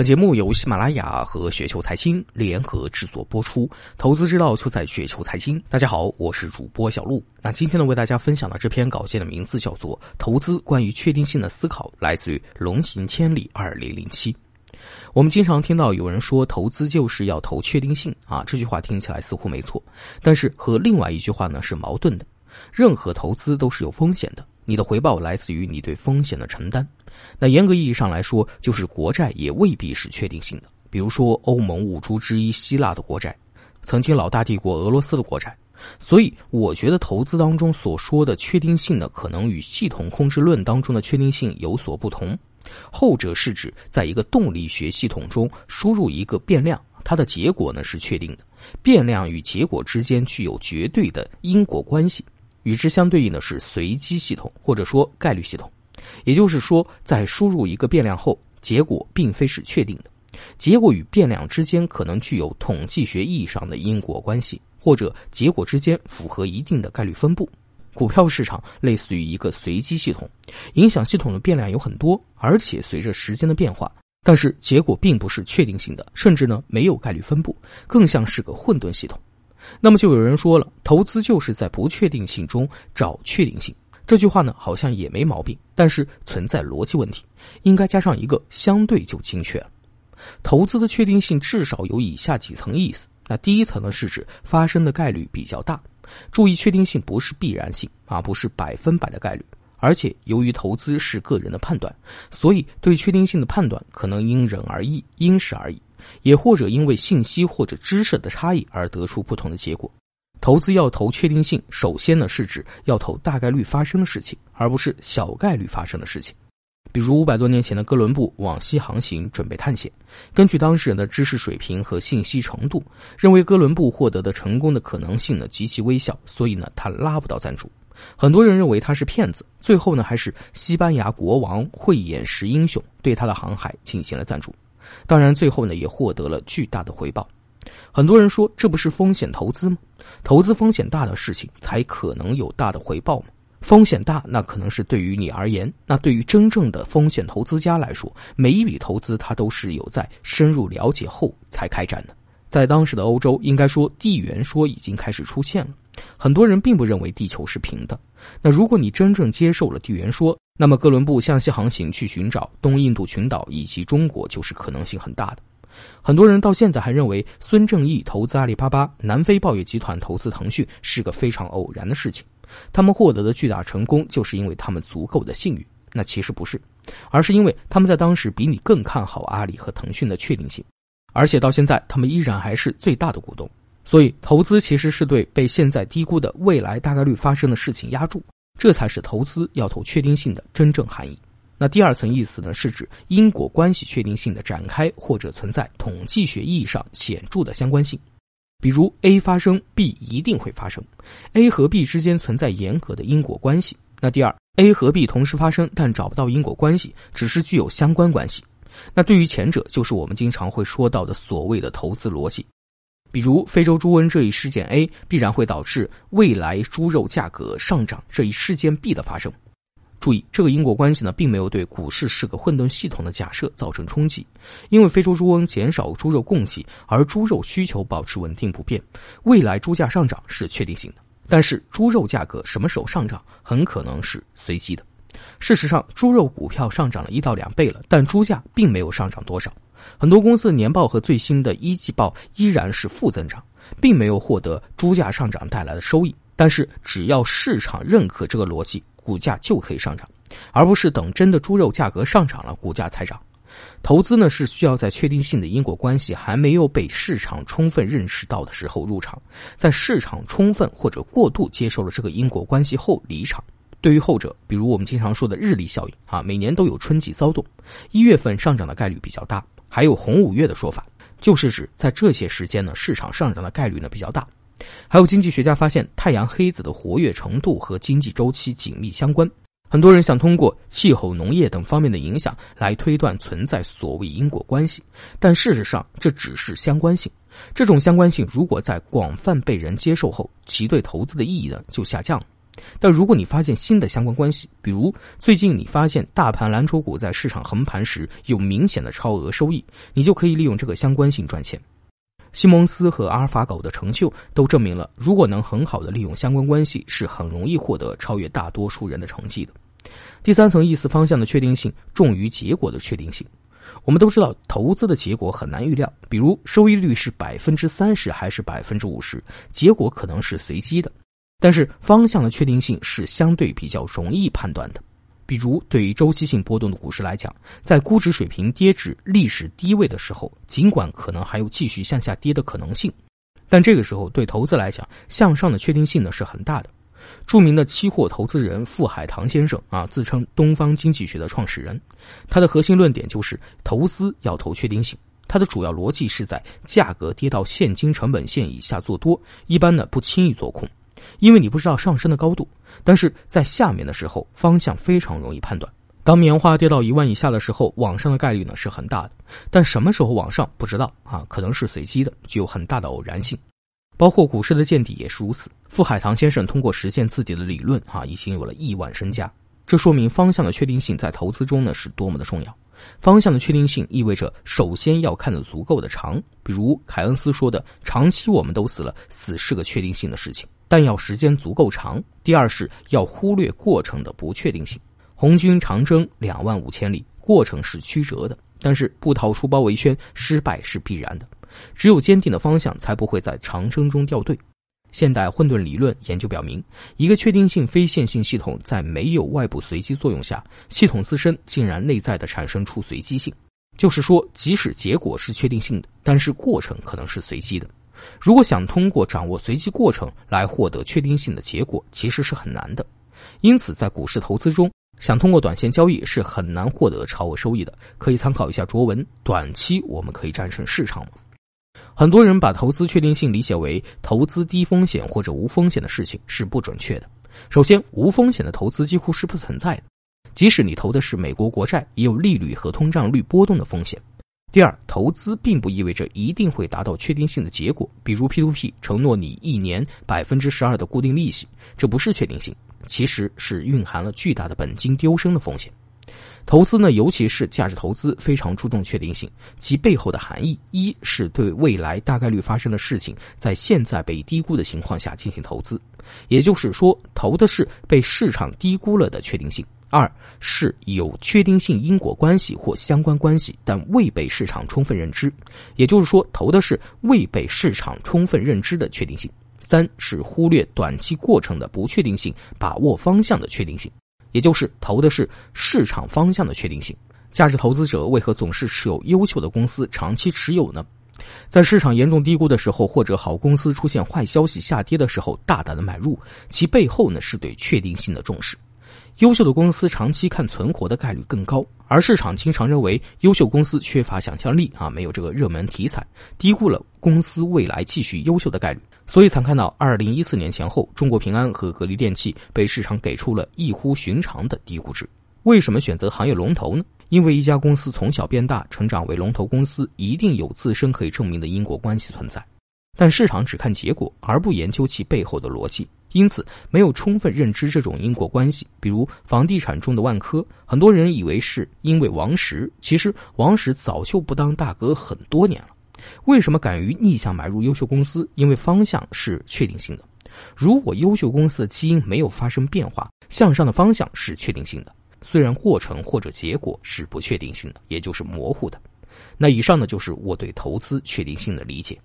本节目由喜马拉雅和雪球财经联合制作播出，投资之道就在雪球财经。大家好，我是主播小璐。那今天呢，为大家分享的这篇稿件的名字叫做《投资关于确定性的思考》，来自于龙行千里二零零七。我们经常听到有人说，投资就是要投确定性啊，这句话听起来似乎没错，但是和另外一句话呢是矛盾的。任何投资都是有风险的，你的回报来自于你对风险的承担。那严格意义上来说，就是国债也未必是确定性的。比如说，欧盟五铢之一希腊的国债，曾经老大帝国俄罗斯的国债。所以，我觉得投资当中所说的确定性呢，可能与系统控制论当中的确定性有所不同。后者是指在一个动力学系统中输入一个变量，它的结果呢是确定的，变量与结果之间具有绝对的因果关系。与之相对应的是随机系统，或者说概率系统。也就是说，在输入一个变量后，结果并非是确定的，结果与变量之间可能具有统计学意义上的因果关系，或者结果之间符合一定的概率分布。股票市场类似于一个随机系统，影响系统的变量有很多，而且随着时间的变化，但是结果并不是确定性的，甚至呢没有概率分布，更像是个混沌系统。那么就有人说了，投资就是在不确定性中找确定性。这句话呢，好像也没毛病，但是存在逻辑问题，应该加上一个相对就精确了。投资的确定性至少有以下几层意思。那第一层呢，是指发生的概率比较大。注意，确定性不是必然性啊，不是百分百的概率。而且由于投资是个人的判断，所以对确定性的判断可能因人而异、因时而异，也或者因为信息或者知识的差异而得出不同的结果。投资要投确定性，首先呢是指要投大概率发生的事情，而不是小概率发生的事情。比如五百多年前的哥伦布往西航行，准备探险。根据当事人的知识水平和信息程度，认为哥伦布获得的成功的可能性呢极其微小，所以呢他拉不到赞助。很多人认为他是骗子，最后呢还是西班牙国王慧眼识英雄，对他的航海进行了赞助。当然，最后呢也获得了巨大的回报。很多人说，这不是风险投资吗？投资风险大的事情才可能有大的回报吗？风险大，那可能是对于你而言。那对于真正的风险投资家来说，每一笔投资他都是有在深入了解后才开展的。在当时的欧洲，应该说地缘说已经开始出现了。很多人并不认为地球是平的。那如果你真正接受了地缘说，那么哥伦布向西航行去寻找东印度群岛以及中国，就是可能性很大的。很多人到现在还认为孙正义投资阿里巴巴、南非报业集团投资腾讯是个非常偶然的事情，他们获得的巨大成功就是因为他们足够的幸运。那其实不是，而是因为他们在当时比你更看好阿里和腾讯的确定性，而且到现在他们依然还是最大的股东。所以，投资其实是对被现在低估的未来大概率发生的事情压住，这才是投资要投确定性的真正含义。那第二层意思呢，是指因果关系确定性的展开，或者存在统计学意义上显著的相关性。比如 A 发生，B 一定会发生；A 和 B 之间存在严格的因果关系。那第二，A 和 B 同时发生，但找不到因果关系，只是具有相关关系。那对于前者，就是我们经常会说到的所谓的投资逻辑。比如非洲猪瘟这一事件 A，必然会导致未来猪肉价格上涨这一事件 B 的发生。注意，这个因果关系呢，并没有对股市是个混沌系统的假设造成冲击，因为非洲猪瘟减少猪肉供给，而猪肉需求保持稳定不变，未来猪价上涨是确定性的。但是猪肉价格什么时候上涨，很可能是随机的。事实上，猪肉股票上涨了一到两倍了，但猪价并没有上涨多少。很多公司的年报和最新的一季报依然是负增长，并没有获得猪价上涨带来的收益。但是，只要市场认可这个逻辑。股价就可以上涨，而不是等真的猪肉价格上涨了，股价才涨。投资呢是需要在确定性的因果关系还没有被市场充分认识到的时候入场，在市场充分或者过度接受了这个因果关系后离场。对于后者，比如我们经常说的日历效应啊，每年都有春季骚动，一月份上涨的概率比较大，还有红五月的说法，就是指在这些时间呢，市场上涨的概率呢比较大。还有经济学家发现，太阳黑子的活跃程度和经济周期紧密相关。很多人想通过气候、农业等方面的影响来推断存在所谓因果关系，但事实上这只是相关性。这种相关性如果在广泛被人接受后，其对投资的意义呢就下降了。但如果你发现新的相关关系，比如最近你发现大盘蓝筹股在市场横盘时有明显的超额收益，你就可以利用这个相关性赚钱。西蒙斯和阿尔法狗的成就都证明了，如果能很好的利用相关关系，是很容易获得超越大多数人的成绩的。第三层意思方向的确定性重于结果的确定性。我们都知道，投资的结果很难预料，比如收益率是百分之三十还是百分之五十，结果可能是随机的。但是方向的确定性是相对比较容易判断的。比如，对于周期性波动的股市来讲，在估值水平跌至历史低位的时候，尽管可能还有继续向下跌的可能性，但这个时候对投资来讲，向上的确定性呢是很大的。著名的期货投资人傅海棠先生啊，自称东方经济学的创始人，他的核心论点就是投资要投确定性。他的主要逻辑是在价格跌到现金成本线以下做多，一般呢不轻易做空。因为你不知道上升的高度，但是在下面的时候方向非常容易判断。当棉花跌到一万以下的时候，往上的概率呢是很大的，但什么时候往上不知道啊，可能是随机的，具有很大的偶然性。包括股市的见底也是如此。傅海棠先生通过实现自己的理论啊，已经有了亿万身家。这说明方向的确定性在投资中呢是多么的重要。方向的确定性意味着首先要看得足够的长，比如凯恩斯说的：“长期我们都死了，死是个确定性的事情。”但要时间足够长。第二是要忽略过程的不确定性。红军长征两万五千里，过程是曲折的，但是不逃出包围圈，失败是必然的。只有坚定的方向，才不会在长征中掉队。现代混沌理论研究表明，一个确定性非线性系统在没有外部随机作用下，系统自身竟然内在的产生出随机性。就是说，即使结果是确定性的，但是过程可能是随机的。如果想通过掌握随机过程来获得确定性的结果，其实是很难的。因此，在股市投资中，想通过短线交易是很难获得超额收益的。可以参考一下卓文：短期我们可以战胜市场吗？很多人把投资确定性理解为投资低风险或者无风险的事情，是不准确的。首先，无风险的投资几乎是不存在的，即使你投的是美国国债，也有利率和通胀率波动的风险。第二，投资并不意味着一定会达到确定性的结果，比如 P2P 承诺你一年百分之十二的固定利息，这不是确定性，其实是蕴含了巨大的本金丢生的风险。投资呢，尤其是价值投资，非常注重确定性，其背后的含义，一是对未来大概率发生的事情，在现在被低估的情况下进行投资，也就是说，投的是被市场低估了的确定性。二是有确定性因果关系或相关关系，但未被市场充分认知，也就是说，投的是未被市场充分认知的确定性。三是忽略短期过程的不确定性，把握方向的确定性，也就是投的是市场方向的确定性。价值投资者为何总是持有优秀的公司长期持有呢？在市场严重低估的时候，或者好公司出现坏消息下跌的时候，大胆的买入，其背后呢是对确定性的重视。优秀的公司长期看存活的概率更高，而市场经常认为优秀公司缺乏想象力啊，没有这个热门题材，低估了公司未来继续优秀的概率。所以才看到二零一四年前后，中国平安和格力电器被市场给出了异乎寻常的低估值。为什么选择行业龙头呢？因为一家公司从小变大，成长为龙头公司，一定有自身可以证明的因果关系存在。但市场只看结果，而不研究其背后的逻辑。因此，没有充分认知这种因果关系。比如房地产中的万科，很多人以为是因为王石，其实王石早就不当大哥很多年了。为什么敢于逆向买入优秀公司？因为方向是确定性的。如果优秀公司的基因没有发生变化，向上的方向是确定性的，虽然过程或者结果是不确定性的，也就是模糊的。那以上呢，就是我对投资确定性的理解。